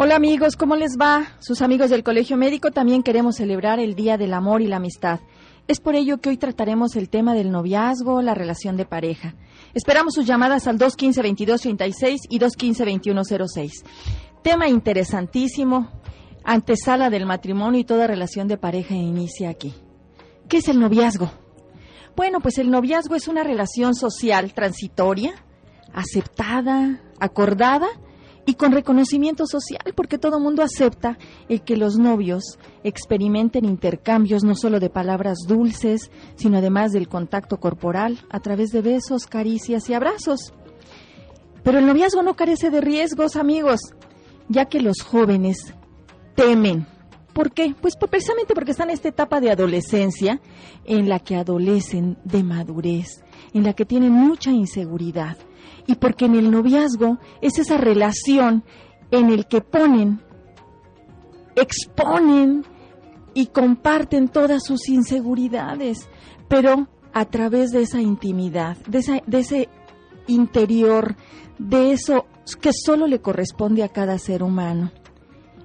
Hola amigos, ¿cómo les va? Sus amigos del Colegio Médico también queremos celebrar el Día del Amor y la Amistad. Es por ello que hoy trataremos el tema del noviazgo, la relación de pareja. Esperamos sus llamadas al 215-2236 y 215-2106. Tema interesantísimo, antesala del matrimonio y toda relación de pareja inicia aquí. ¿Qué es el noviazgo? Bueno, pues el noviazgo es una relación social transitoria, aceptada, acordada y con reconocimiento social, porque todo mundo acepta el que los novios experimenten intercambios no solo de palabras dulces, sino además del contacto corporal a través de besos, caricias y abrazos. Pero el noviazgo no carece de riesgos, amigos, ya que los jóvenes temen. ¿Por qué? Pues precisamente porque están en esta etapa de adolescencia en la que adolecen de madurez, en la que tienen mucha inseguridad y porque en el noviazgo es esa relación en el que ponen, exponen y comparten todas sus inseguridades, pero a través de esa intimidad, de, de ese interior, de eso que solo le corresponde a cada ser humano.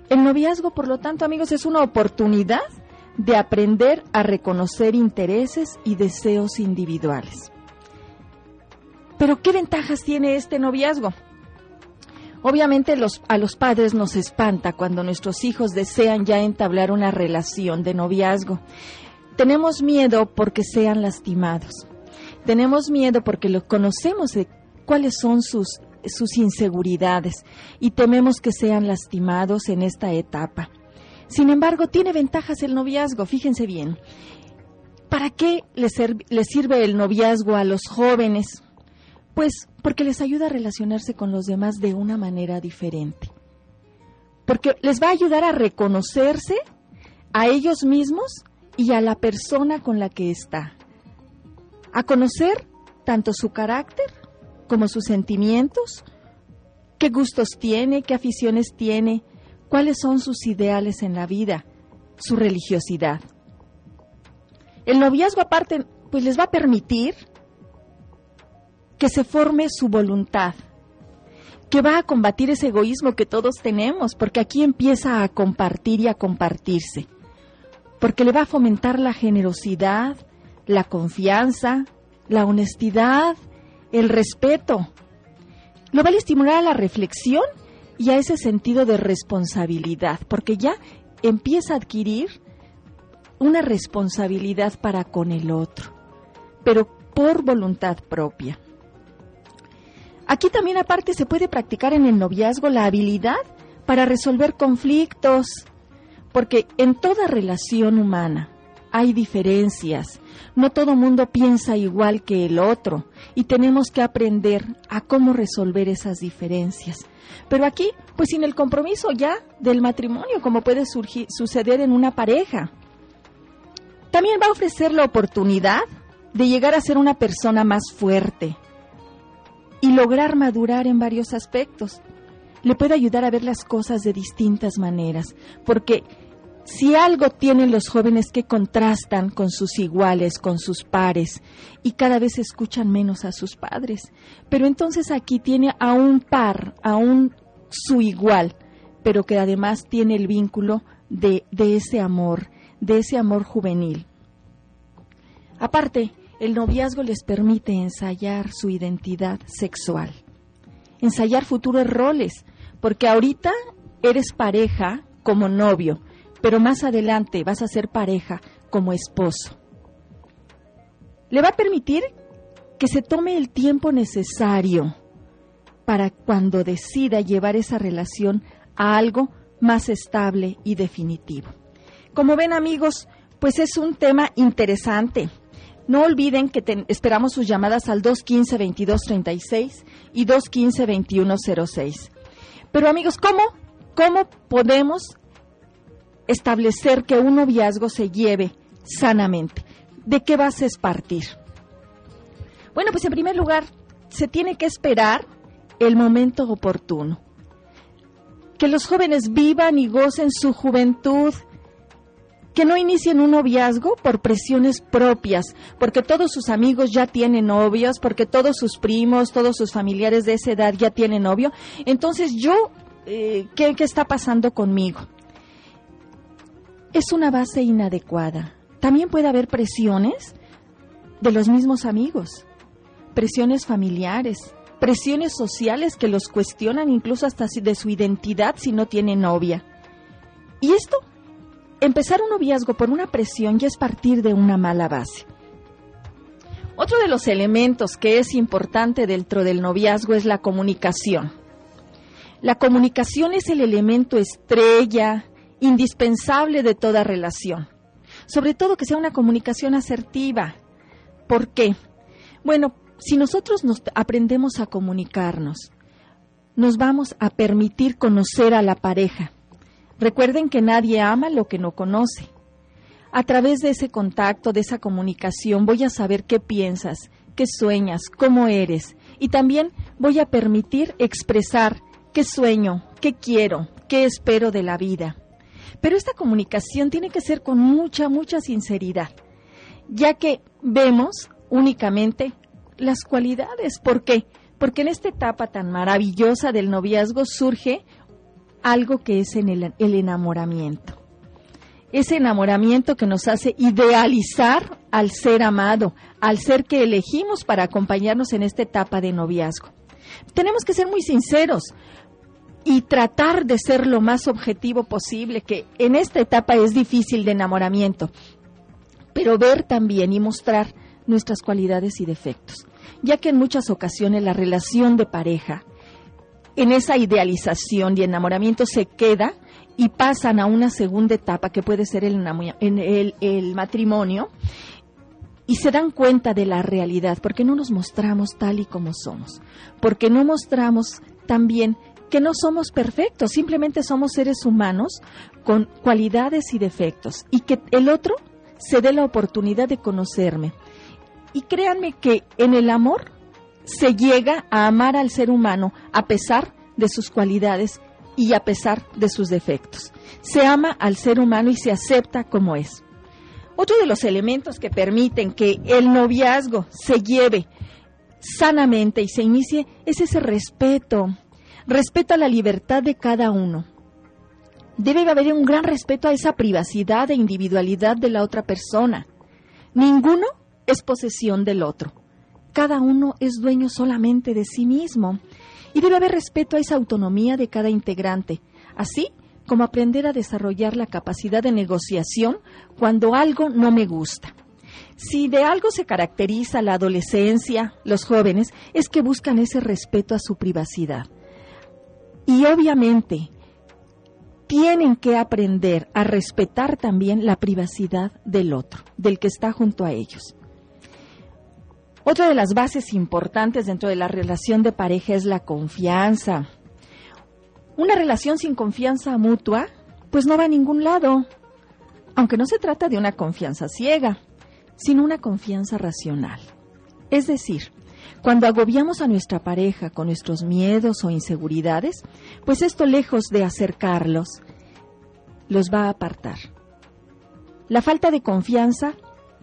El noviazgo, por lo tanto, amigos, es una oportunidad de aprender a reconocer intereses y deseos individuales. Pero ¿qué ventajas tiene este noviazgo? Obviamente a los padres nos espanta cuando nuestros hijos desean ya entablar una relación de noviazgo. Tenemos miedo porque sean lastimados. Tenemos miedo porque lo conocemos de cuáles son sus, sus inseguridades y tememos que sean lastimados en esta etapa. Sin embargo, tiene ventajas el noviazgo, fíjense bien. ¿Para qué les sirve el noviazgo a los jóvenes? Pues porque les ayuda a relacionarse con los demás de una manera diferente. Porque les va a ayudar a reconocerse a ellos mismos y a la persona con la que está. A conocer tanto su carácter como sus sentimientos, qué gustos tiene, qué aficiones tiene, cuáles son sus ideales en la vida, su religiosidad. El noviazgo aparte, pues les va a permitir que se forme su voluntad, que va a combatir ese egoísmo que todos tenemos, porque aquí empieza a compartir y a compartirse, porque le va a fomentar la generosidad, la confianza, la honestidad, el respeto. Lo va a estimular a la reflexión y a ese sentido de responsabilidad, porque ya empieza a adquirir una responsabilidad para con el otro, pero por voluntad propia. Aquí también aparte se puede practicar en el noviazgo la habilidad para resolver conflictos, porque en toda relación humana hay diferencias, no todo mundo piensa igual que el otro y tenemos que aprender a cómo resolver esas diferencias. Pero aquí, pues sin el compromiso ya del matrimonio, como puede surgir, suceder en una pareja. También va a ofrecer la oportunidad de llegar a ser una persona más fuerte, y lograr madurar en varios aspectos. Le puede ayudar a ver las cosas de distintas maneras, porque si algo tienen los jóvenes que contrastan con sus iguales, con sus pares, y cada vez escuchan menos a sus padres, pero entonces aquí tiene a un par, a un su igual, pero que además tiene el vínculo de, de ese amor, de ese amor juvenil. Aparte, el noviazgo les permite ensayar su identidad sexual, ensayar futuros roles, porque ahorita eres pareja como novio, pero más adelante vas a ser pareja como esposo. Le va a permitir que se tome el tiempo necesario para cuando decida llevar esa relación a algo más estable y definitivo. Como ven amigos, pues es un tema interesante no olviden que esperamos sus llamadas al 215-2236 y 215-2106. Pero amigos, ¿cómo, ¿cómo podemos establecer que un noviazgo se lleve sanamente? ¿De qué bases partir? Bueno, pues en primer lugar, se tiene que esperar el momento oportuno. Que los jóvenes vivan y gocen su juventud, que no inicien un noviazgo por presiones propias, porque todos sus amigos ya tienen novios, porque todos sus primos, todos sus familiares de esa edad ya tienen novio. Entonces yo eh, ¿qué, ¿qué está pasando conmigo? Es una base inadecuada. También puede haber presiones de los mismos amigos, presiones familiares, presiones sociales que los cuestionan incluso hasta de su identidad si no tiene novia. Y esto, empezar un noviazgo por una presión ya es partir de una mala base. Otro de los elementos que es importante dentro del noviazgo es la comunicación. La comunicación es el elemento estrella, indispensable de toda relación. Sobre todo que sea una comunicación asertiva. ¿Por qué? Bueno, si nosotros nos aprendemos a comunicarnos, nos vamos a permitir conocer a la pareja. Recuerden que nadie ama lo que no conoce. A través de ese contacto, de esa comunicación, voy a saber qué piensas, qué sueñas, cómo eres. Y también voy a permitir expresar qué sueño, qué quiero, qué espero de la vida. Pero esta comunicación tiene que ser con mucha, mucha sinceridad, ya que vemos únicamente las cualidades. ¿Por qué? Porque en esta etapa tan maravillosa del noviazgo surge algo que es en el, el enamoramiento. Ese enamoramiento que nos hace idealizar al ser amado, al ser que elegimos para acompañarnos en esta etapa de noviazgo. Tenemos que ser muy sinceros y tratar de ser lo más objetivo posible, que en esta etapa es difícil de enamoramiento, pero ver también y mostrar nuestras cualidades y defectos, ya que en muchas ocasiones la relación de pareja, en esa idealización y enamoramiento se queda y pasan a una segunda etapa que puede ser el, el, el matrimonio y se dan cuenta de la realidad, porque no nos mostramos tal y como somos, porque no mostramos también que no somos perfectos, simplemente somos seres humanos con cualidades y defectos y que el otro se dé la oportunidad de conocerme. Y créanme que en el amor se llega a amar al ser humano a pesar de sus cualidades y a pesar de sus defectos. Se ama al ser humano y se acepta como es. Otro de los elementos que permiten que el noviazgo se lleve sanamente y se inicie es ese respeto, respeta la libertad de cada uno. Debe haber un gran respeto a esa privacidad e individualidad de la otra persona. Ninguno es posesión del otro. Cada uno es dueño solamente de sí mismo. Y debe haber respeto a esa autonomía de cada integrante, así como aprender a desarrollar la capacidad de negociación cuando algo no me gusta. Si de algo se caracteriza la adolescencia, los jóvenes, es que buscan ese respeto a su privacidad. Y obviamente tienen que aprender a respetar también la privacidad del otro, del que está junto a ellos. Otra de las bases importantes dentro de la relación de pareja es la confianza. Una relación sin confianza mutua, pues no va a ningún lado, aunque no se trata de una confianza ciega, sino una confianza racional. Es decir, cuando agobiamos a nuestra pareja con nuestros miedos o inseguridades, pues esto lejos de acercarlos, los va a apartar. La falta de confianza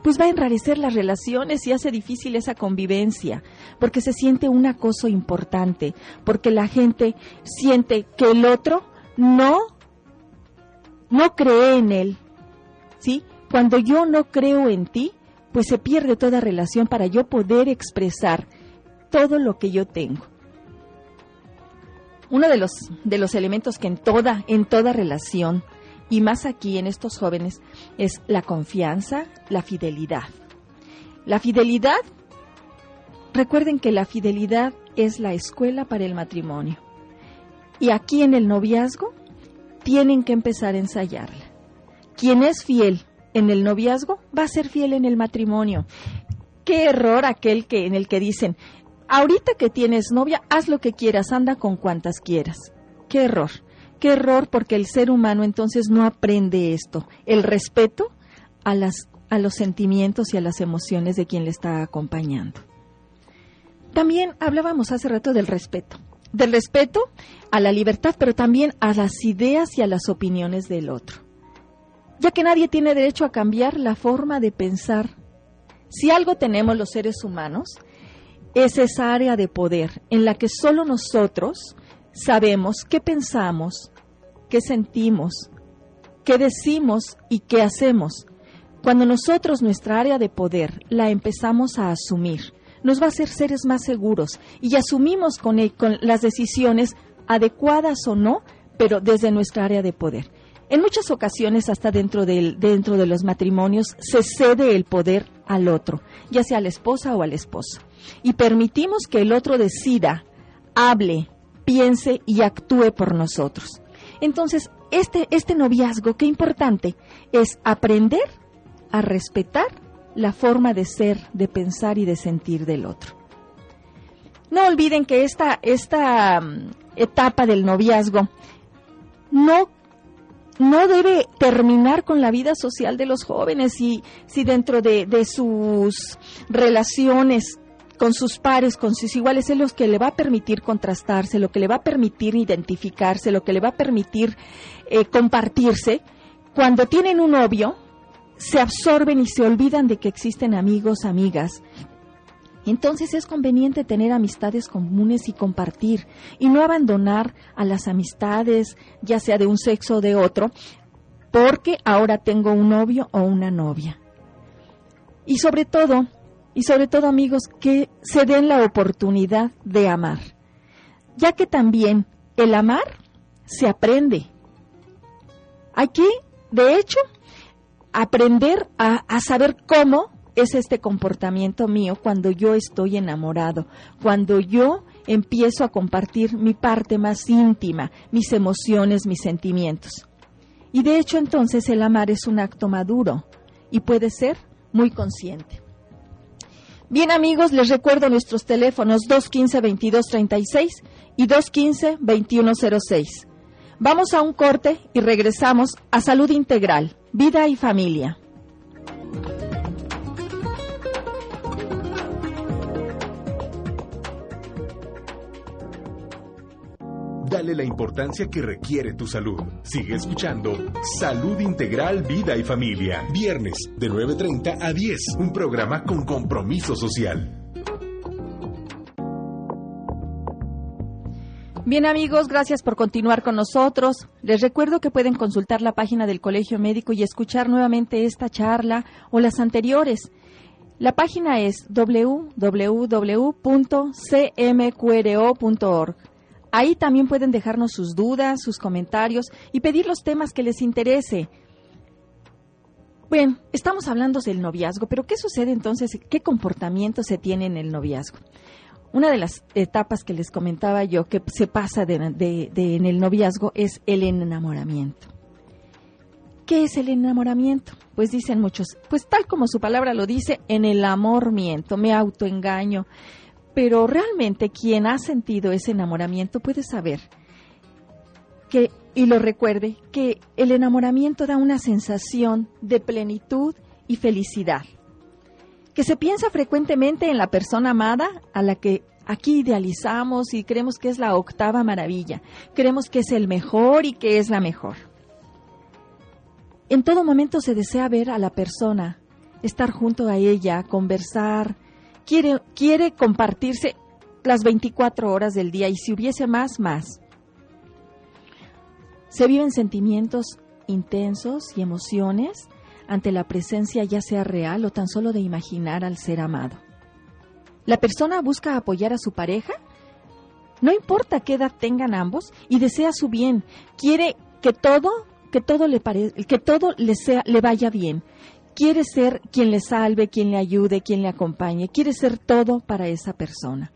pues va a enrarecer las relaciones y hace difícil esa convivencia, porque se siente un acoso importante, porque la gente siente que el otro no no cree en él. ¿Sí? Cuando yo no creo en ti, pues se pierde toda relación para yo poder expresar todo lo que yo tengo. Uno de los, de los elementos que en toda, en toda relación, y más aquí en estos jóvenes, es la confianza, la fidelidad. La fidelidad, recuerden que la fidelidad es la escuela para el matrimonio. Y aquí en el noviazgo tienen que empezar a ensayarla. Quien es fiel en el noviazgo va a ser fiel en el matrimonio. Qué error aquel que en el que dicen, ahorita que tienes novia, haz lo que quieras, anda con cuantas quieras. Qué error, qué error porque el ser humano entonces no aprende esto, el respeto a, las, a los sentimientos y a las emociones de quien le está acompañando. También hablábamos hace rato del respeto, del respeto a la libertad, pero también a las ideas y a las opiniones del otro, ya que nadie tiene derecho a cambiar la forma de pensar. Si algo tenemos los seres humanos, es esa área de poder en la que solo nosotros sabemos qué pensamos, qué sentimos, qué decimos y qué hacemos. Cuando nosotros nuestra área de poder la empezamos a asumir, nos va a hacer seres más seguros y asumimos con, con las decisiones adecuadas o no, pero desde nuestra área de poder. En muchas ocasiones, hasta dentro, dentro de los matrimonios, se cede el poder al otro, ya sea a la esposa o al esposo. Y permitimos que el otro decida, hable, piense y actúe por nosotros. Entonces, este, este noviazgo, qué importante, es aprender a respetar la forma de ser, de pensar y de sentir del otro. No olviden que esta, esta mm, etapa del noviazgo no no debe terminar con la vida social de los jóvenes y si dentro de, sus relaciones con sus pares, con sus iguales, es lo que le va a permitir contrastarse, lo que le va a permitir identificarse, lo que le va a permitir eh, compartirse. Cuando tienen un novio, se absorben y se olvidan de que existen amigos, amigas, entonces es conveniente tener amistades comunes y compartir y no abandonar a las amistades, ya sea de un sexo o de otro, porque ahora tengo un novio o una novia. Y sobre todo, y sobre todo amigos, que se den la oportunidad de amar, ya que también el amar se aprende. Hay que, de hecho, aprender a, a saber cómo es este comportamiento mío cuando yo estoy enamorado, cuando yo empiezo a compartir mi parte más íntima, mis emociones, mis sentimientos. Y de hecho entonces el amar es un acto maduro y puede ser muy consciente. Bien amigos, les recuerdo nuestros teléfonos 215-2236 y 215-2106. Vamos a un corte y regresamos a Salud Integral, Vida y Familia. Dale la importancia que requiere tu salud. Sigue escuchando Salud Integral, Vida y Familia. Viernes de 9.30 a 10. Un programa con compromiso social. Bien amigos, gracias por continuar con nosotros. Les recuerdo que pueden consultar la página del Colegio Médico y escuchar nuevamente esta charla o las anteriores. La página es www.cmqro.org. Ahí también pueden dejarnos sus dudas, sus comentarios y pedir los temas que les interese. Bueno, estamos hablando del noviazgo, pero ¿qué sucede entonces? ¿Qué comportamiento se tiene en el noviazgo? Una de las etapas que les comentaba yo que se pasa de, en el noviazgo es el enamoramiento. ¿Qué es el enamoramiento? Pues dicen muchos, pues tal como su palabra lo dice, en el amor miento, me autoengaño, pero realmente quien ha sentido ese enamoramiento puede saber que, y lo recuerde, que el enamoramiento da una sensación de plenitud y felicidad, que se piensa frecuentemente en la persona amada a la que aquí idealizamos y creemos que es la octava maravilla, creemos que es el mejor y que es la mejor. En todo momento se desea ver a la persona, estar junto a ella, conversar, quiere, quiere compartirse las 24 horas del día y si hubiese más, más. Se viven sentimientos intensos y emociones ante la presencia ya sea real o tan solo de imaginar al ser amado. La persona busca apoyar a su pareja, no importa qué edad tengan ambos, y desea su bien, quiere que todo, que todo le que todo le sea, le vaya bien, quiere ser quien le salve, quien le ayude, quien le acompañe, quiere ser todo para esa persona.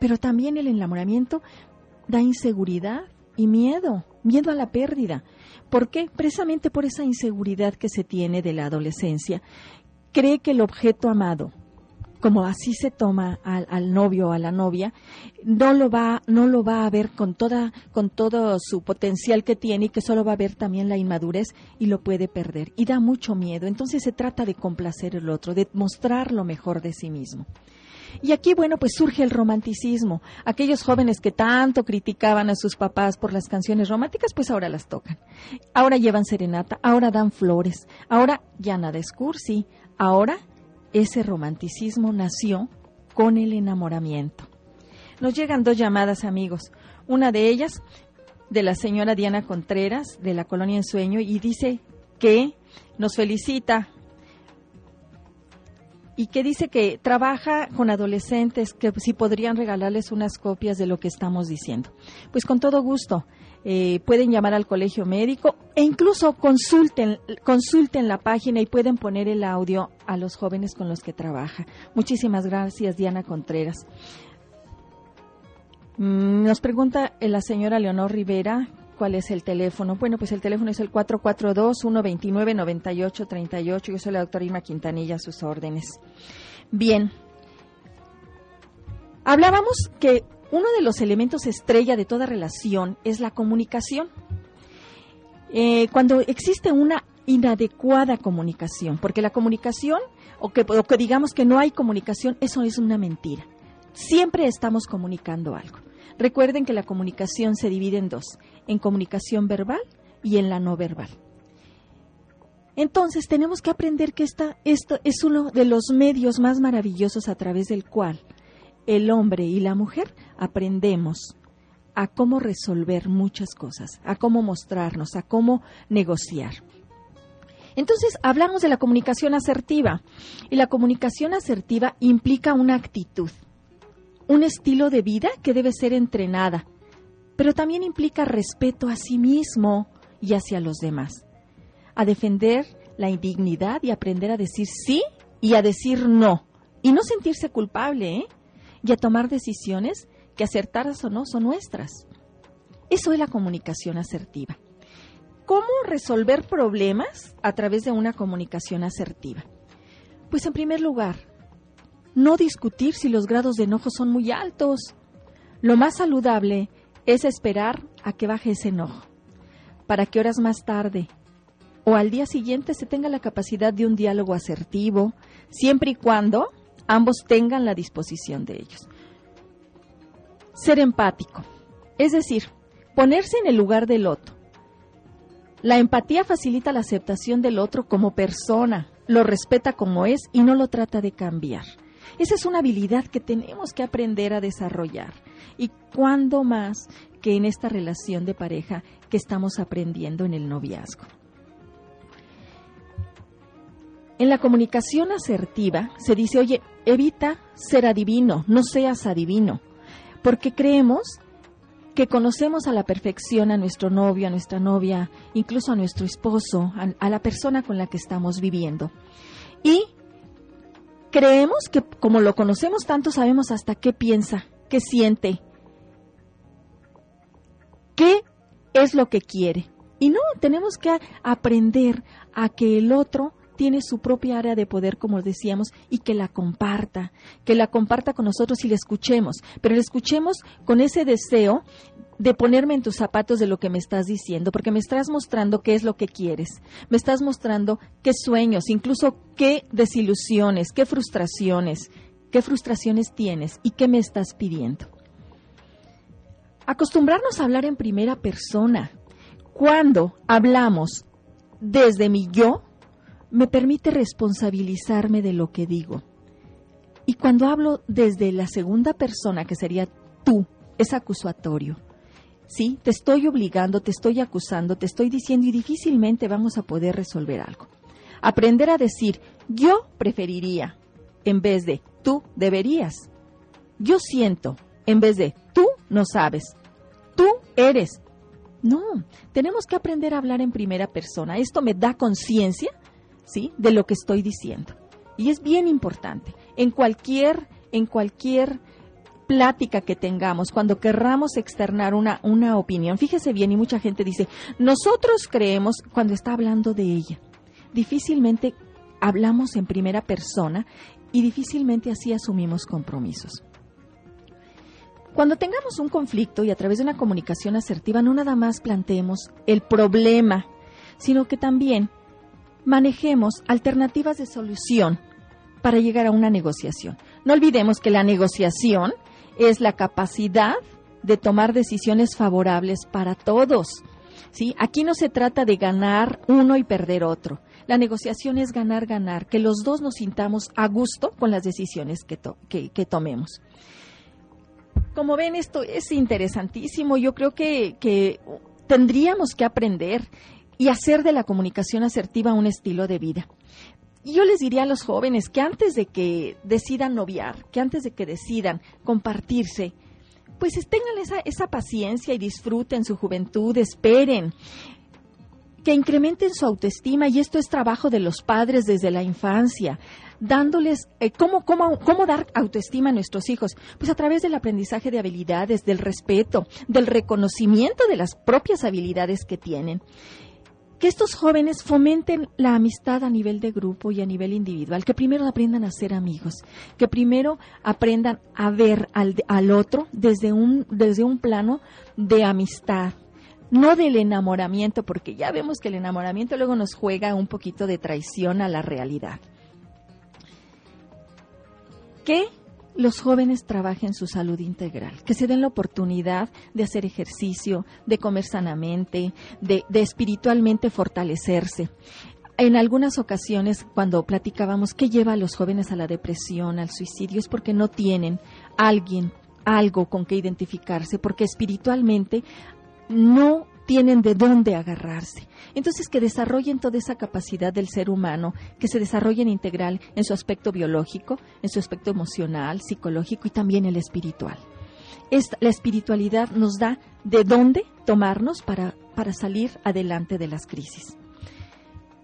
Pero también el enamoramiento da inseguridad y miedo, miedo a la pérdida. ¿Por qué? Precisamente por esa inseguridad que se tiene de la adolescencia. Cree que el objeto amado, como así se toma al, novio o a la novia, no lo va, no lo va a ver con toda, con todo su potencial que tiene y que solo va a ver también la inmadurez y lo puede perder. Y da mucho miedo. Entonces se trata de complacer el otro, de mostrar lo mejor de sí mismo. Y aquí, bueno, pues surge el romanticismo. Aquellos jóvenes que tanto criticaban a sus papás por las canciones románticas, pues ahora las tocan. Ahora llevan serenata, ahora dan flores, ahora ya nada es cursi, ahora ese romanticismo nació con el enamoramiento. Nos llegan dos llamadas, amigos. Una de ellas, de la señora Diana Contreras, de la Colonia Ensueño, y dice que nos felicita y que dice que trabaja con adolescentes que si podrían regalarles unas copias de lo que estamos diciendo. Pues con todo gusto. Eh, pueden llamar al colegio médico e incluso consulten, consulten la página y pueden poner el audio a los jóvenes con los que trabaja. Muchísimas gracias, Diana Contreras. Mm, nos pregunta la señora Leonor Rivera cuál es el teléfono. Bueno, pues el teléfono es el 442-129-9838. Yo soy la doctora Irma Quintanilla, a sus órdenes. Bien. Hablábamos que uno de los elementos estrella de toda relación es la comunicación. Eh, cuando existe una inadecuada comunicación, porque la comunicación, o que, o que digamos que no hay comunicación, eso es una mentira. Siempre estamos comunicando algo. Recuerden que la comunicación se divide en dos, en comunicación verbal y en la no verbal. Entonces tenemos que aprender que esta, esto es uno de los medios más maravillosos a través del cual el hombre y la mujer aprendemos a cómo resolver muchas cosas, a cómo mostrarnos, a cómo negociar. Entonces, hablamos de la comunicación asertiva y la comunicación asertiva implica una actitud, un estilo de vida que debe ser entrenada, pero también implica respeto a sí mismo y hacia los demás, a defender la indignidad y aprender a decir sí y a decir no, y no sentirse culpable, ¿eh? Y a tomar decisiones que acertadas o no son nuestras. Eso es la comunicación asertiva. ¿Cómo resolver problemas a través de una comunicación asertiva? Pues en primer lugar, no discutir si los grados de enojo son muy altos. Lo más saludable es esperar a que baje ese enojo, para que horas más tarde o al día siguiente se tenga la capacidad de un diálogo asertivo, siempre y cuando ambos tengan la disposición de ellos. Ser empático, es decir, ponerse en el lugar del otro. La empatía facilita la aceptación del otro como persona, lo respeta como es y no lo trata de cambiar. Esa es una habilidad que tenemos que aprender a desarrollar. ¿Y cuándo más que en esta relación de pareja que estamos aprendiendo en el noviazgo? En la comunicación asertiva se dice, oye, evita ser adivino, no seas adivino, porque creemos que conocemos a la perfección a nuestro novio, a nuestra novia, incluso a nuestro esposo, a, a la persona con la que estamos viviendo. Y creemos que como lo conocemos tanto, sabemos hasta qué piensa, qué siente, qué es lo que quiere. Y no, tenemos que aprender a que el otro tiene su propia área de poder, como decíamos, y que la comparta, que la comparta con nosotros y la escuchemos, pero la escuchemos con ese deseo de ponerme en tus zapatos de lo que me estás diciendo, porque me estás mostrando qué es lo que quieres, me estás mostrando qué sueños, incluso qué desilusiones, qué frustraciones, qué frustraciones tienes y qué me estás pidiendo. Acostumbrarnos a hablar en primera persona. Cuando hablamos desde mi yo, me permite responsabilizarme de lo que digo. Y cuando hablo desde la segunda persona, que sería tú, es acusatorio. Sí, te estoy obligando, te estoy acusando, te estoy diciendo y difícilmente vamos a poder resolver algo. Aprender a decir yo preferiría en vez de tú deberías. Yo siento en vez de tú no sabes. Tú eres. No, tenemos que aprender a hablar en primera persona. Esto me da conciencia, ¿sí? de lo que estoy diciendo. Y es bien importante. En cualquier en cualquier plática que tengamos, cuando querramos externar una, una opinión, fíjese bien, y mucha gente dice, nosotros creemos cuando está hablando de ella. Difícilmente hablamos en primera persona y difícilmente así asumimos compromisos. Cuando tengamos un conflicto y a través de una comunicación asertiva, no nada más planteemos el problema, sino que también manejemos alternativas de solución para llegar a una negociación. No olvidemos que la negociación es la capacidad de tomar decisiones favorables para todos. ¿sí? Aquí no se trata de ganar uno y perder otro. La negociación es ganar, ganar, que los dos nos sintamos a gusto con las decisiones que, que tomemos. Como ven, esto es interesantísimo. Yo creo que, que tendríamos que aprender y hacer de la comunicación asertiva un estilo de vida. Yo les diría a los jóvenes que antes de que decidan noviar, que antes de que decidan compartirse, pues tengan esa, esa paciencia y disfruten su juventud, esperen, que incrementen su autoestima y esto es trabajo de los padres desde la infancia, dándoles eh, ¿cómo, cómo, cómo dar autoestima a nuestros hijos, pues a través del aprendizaje de habilidades, del respeto, del reconocimiento de las propias habilidades que tienen que estos jóvenes fomenten la amistad a nivel de grupo y a nivel individual, que primero aprendan a ser amigos, que primero aprendan a ver al, al otro desde un, desde un plano de amistad, no del enamoramiento, porque ya vemos que el enamoramiento luego nos juega un poquito de traición a la realidad. ¿Qué los jóvenes trabajen su salud integral, que se den la oportunidad de hacer ejercicio, de comer sanamente, de, espiritualmente fortalecerse. En algunas ocasiones, cuando platicábamos qué lleva a los jóvenes a la depresión, al suicidio, es porque no tienen alguien, algo con que identificarse, porque espiritualmente no tienen de dónde agarrarse. Entonces, que desarrollen toda esa capacidad del ser humano, que se desarrollen integral en su aspecto biológico, en su aspecto emocional, psicológico y también el espiritual. La espiritualidad nos da de dónde tomarnos para, para salir adelante de las crisis.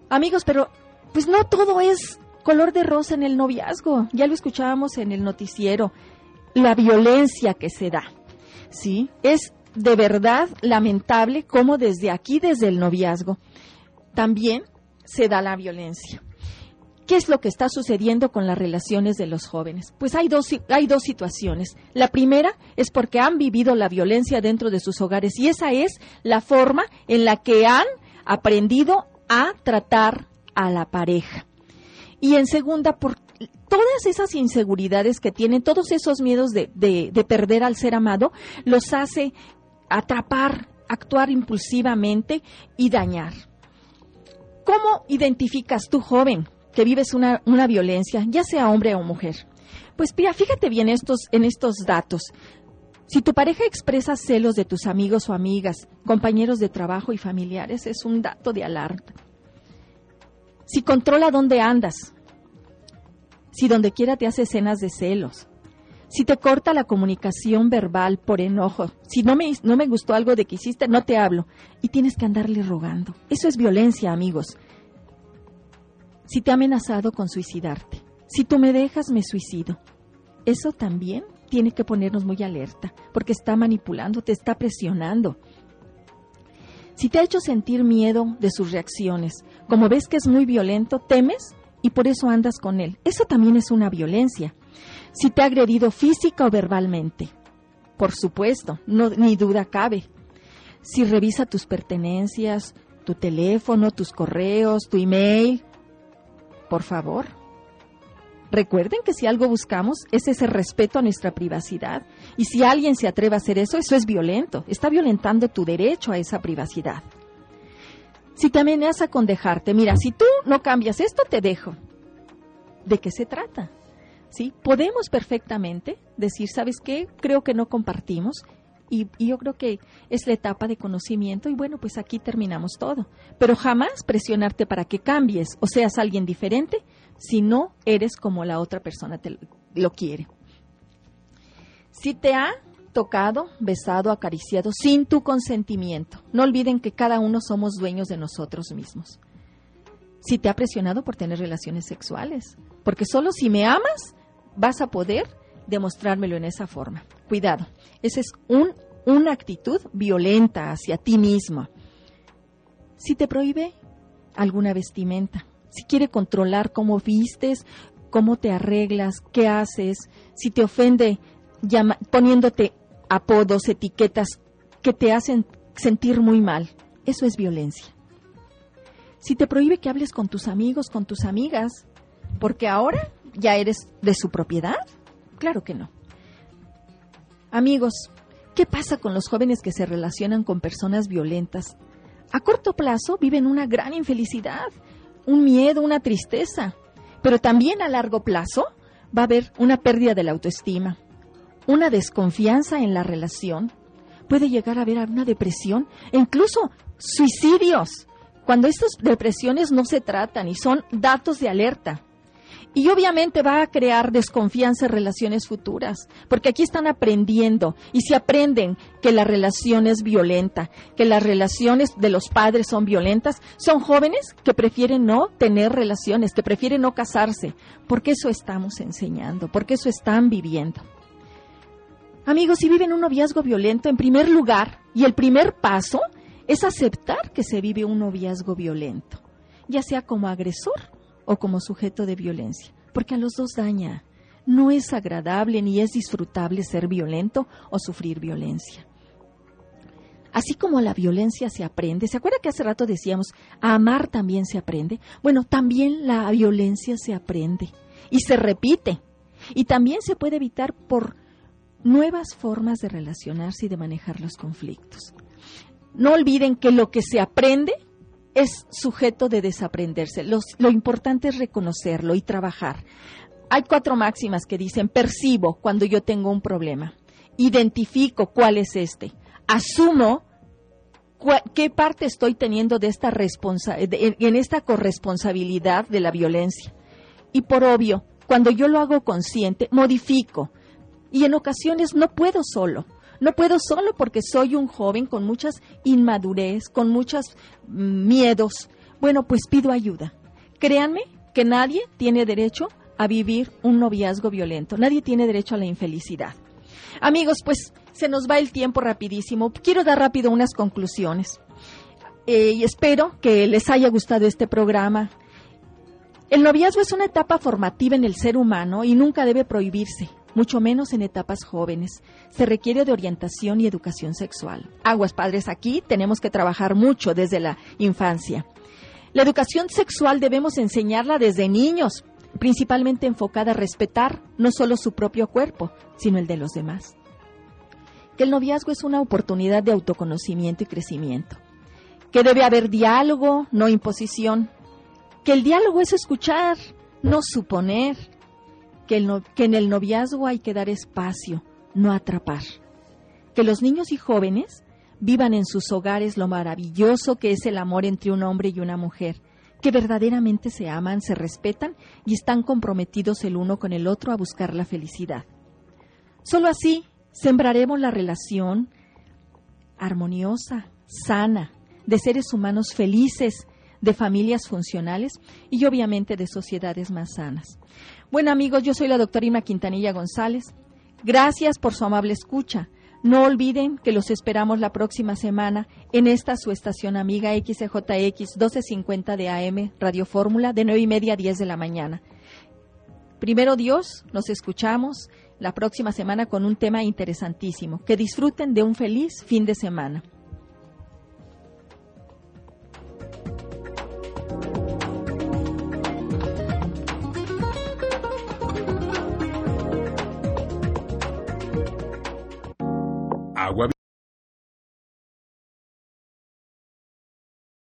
Amigos, pero pues no todo es color de rosa en el noviazgo. Ya lo escuchábamos en el noticiero. La violencia que se da. ¿Sí? Es de verdad lamentable cómo desde aquí, desde el noviazgo, también se da la violencia. ¿Qué es lo que está sucediendo con las relaciones de los jóvenes? Pues hay dos, hay dos situaciones. La primera es porque han vivido la violencia dentro de sus hogares y esa es la forma en la que han aprendido a tratar a la pareja. Y en segunda, por todas esas inseguridades que tienen, todos esos miedos de, de perder al ser amado, los hace atrapar, actuar impulsivamente y dañar. ¿Cómo identificas tú, joven, que vives una, una violencia, ya sea hombre o mujer? Pues mira, fíjate bien estos, en estos datos. Si tu pareja expresa celos de tus amigos o amigas, compañeros de trabajo y familiares, es un dato de alarma. Si controla dónde andas, si donde quiera te hace escenas de celos, si te corta la comunicación verbal por enojo, si no me, no me gustó algo de que hiciste, no te hablo. Y tienes que andarle rogando. Eso es violencia, amigos. Si te ha amenazado con suicidarte, si tú me dejas, me suicido. Eso también tiene que ponernos muy alerta, porque está manipulando, te está presionando. Si te ha hecho sentir miedo de sus reacciones, como ves que es muy violento, temes y por eso andas con él. Eso también es una violencia si te ha agredido física o verbalmente. Por supuesto, ni duda cabe. Si revisa tus pertenencias, tu teléfono, tus correos, tu email, por favor. Recuerden que si algo buscamos es ese respeto a nuestra privacidad. Y si alguien se atreve a hacer eso, eso es violento. Está violentando tu derecho a esa privacidad. Si te amenaza con dejarte, mira, si tú no cambias esto, te dejo. ¿De qué se trata? Podemos perfectamente decir, ¿sabes qué? Creo que no compartimos y, yo creo que es la etapa de conocimiento y bueno, pues aquí terminamos todo. Pero jamás presionarte para que cambies o seas alguien diferente si no eres como la otra persona te lo quiere. Si te ha tocado, besado, acariciado sin tu consentimiento, no olviden que cada uno somos dueños de nosotros mismos. Si te ha presionado por tener relaciones sexuales, porque solo si me amas vas a poder demostrármelo en esa forma. Cuidado, esa es un, una actitud violenta hacia ti misma. Si te prohíbe alguna vestimenta, si quiere controlar cómo vistes, cómo te arreglas, qué haces, si te ofende poniéndote apodos, etiquetas que te hacen sentir muy mal, eso es violencia. Si te prohíbe que hables con tus amigos, con tus amigas, porque ahora ya eres de su propiedad? Claro que no. Amigos, ¿qué pasa con los jóvenes que se relacionan con personas violentas? A corto plazo viven una gran infelicidad, un miedo, una tristeza, pero también a largo plazo va a haber una pérdida de la autoestima, una desconfianza en la relación, puede llegar a haber una depresión e incluso suicidios, cuando estas depresiones no se tratan y son datos de alerta. Y obviamente va a crear desconfianza en relaciones futuras, porque aquí están aprendiendo y si aprenden que la relación es violenta, que las relaciones de los padres son violentas, son jóvenes que prefieren no tener relaciones, que prefieren no casarse, porque eso estamos enseñando, porque eso están viviendo. Amigos, si viven un noviazgo violento, en primer lugar, y el primer paso es aceptar que se vive un noviazgo violento, ya sea como agresor o como sujeto de violencia, porque a los dos daña. No es agradable ni es disfrutable ser violento o sufrir violencia. Así como la violencia se aprende, ¿se acuerda que hace rato decíamos, a amar también se aprende? Bueno, también la violencia se aprende y se repite. Y también se puede evitar por nuevas formas de relacionarse y de manejar los conflictos. No olviden que lo que se aprende es sujeto de desaprenderse. lo importante es reconocerlo y trabajar. Hay cuatro máximas que dicen, percibo cuando yo tengo un problema, identifico cuál es este, asumo qué parte estoy teniendo de esta en esta corresponsabilidad de la violencia. Y por obvio, cuando yo lo hago consciente, modifico. Y en ocasiones no puedo solo. No puedo solo porque soy un joven con muchas inmadurez, con muchos mm, miedos. Bueno, pues pido ayuda. Créanme que nadie tiene derecho a vivir un noviazgo violento. Nadie tiene derecho a la infelicidad. Amigos, pues se nos va el tiempo rapidísimo. Quiero dar rápido unas conclusiones. Eh, y espero que les haya gustado este programa. El noviazgo es una etapa formativa en el ser humano y nunca debe prohibirse mucho menos en etapas jóvenes. Se requiere de orientación y educación sexual. Aguas padres, aquí tenemos que trabajar mucho desde la infancia. La educación sexual debemos enseñarla desde niños, principalmente enfocada a respetar no solo su propio cuerpo, sino el de los demás. Que el noviazgo es una oportunidad de autoconocimiento y crecimiento. Que debe haber diálogo, no imposición. Que el diálogo es escuchar, no suponer, que, en el noviazgo hay que dar espacio, no atrapar. Que los niños y jóvenes vivan en sus hogares lo maravilloso que es el amor entre un hombre y una mujer, que verdaderamente se aman, se respetan y están comprometidos el uno con el otro a buscar la felicidad. Solo así sembraremos la relación armoniosa, sana, de seres humanos felices, de familias funcionales y obviamente de sociedades más sanas. Bueno amigos, yo soy la doctora Irma Quintanilla González. Gracias por su amable escucha. No olviden que los esperamos la próxima semana en esta su estación amiga XJX 1250 de AM Radio Fórmula de 9 y media a 10 de la mañana. Primero Dios, nos escuchamos la próxima semana con un tema interesantísimo. Que disfruten de un feliz fin de semana. Agua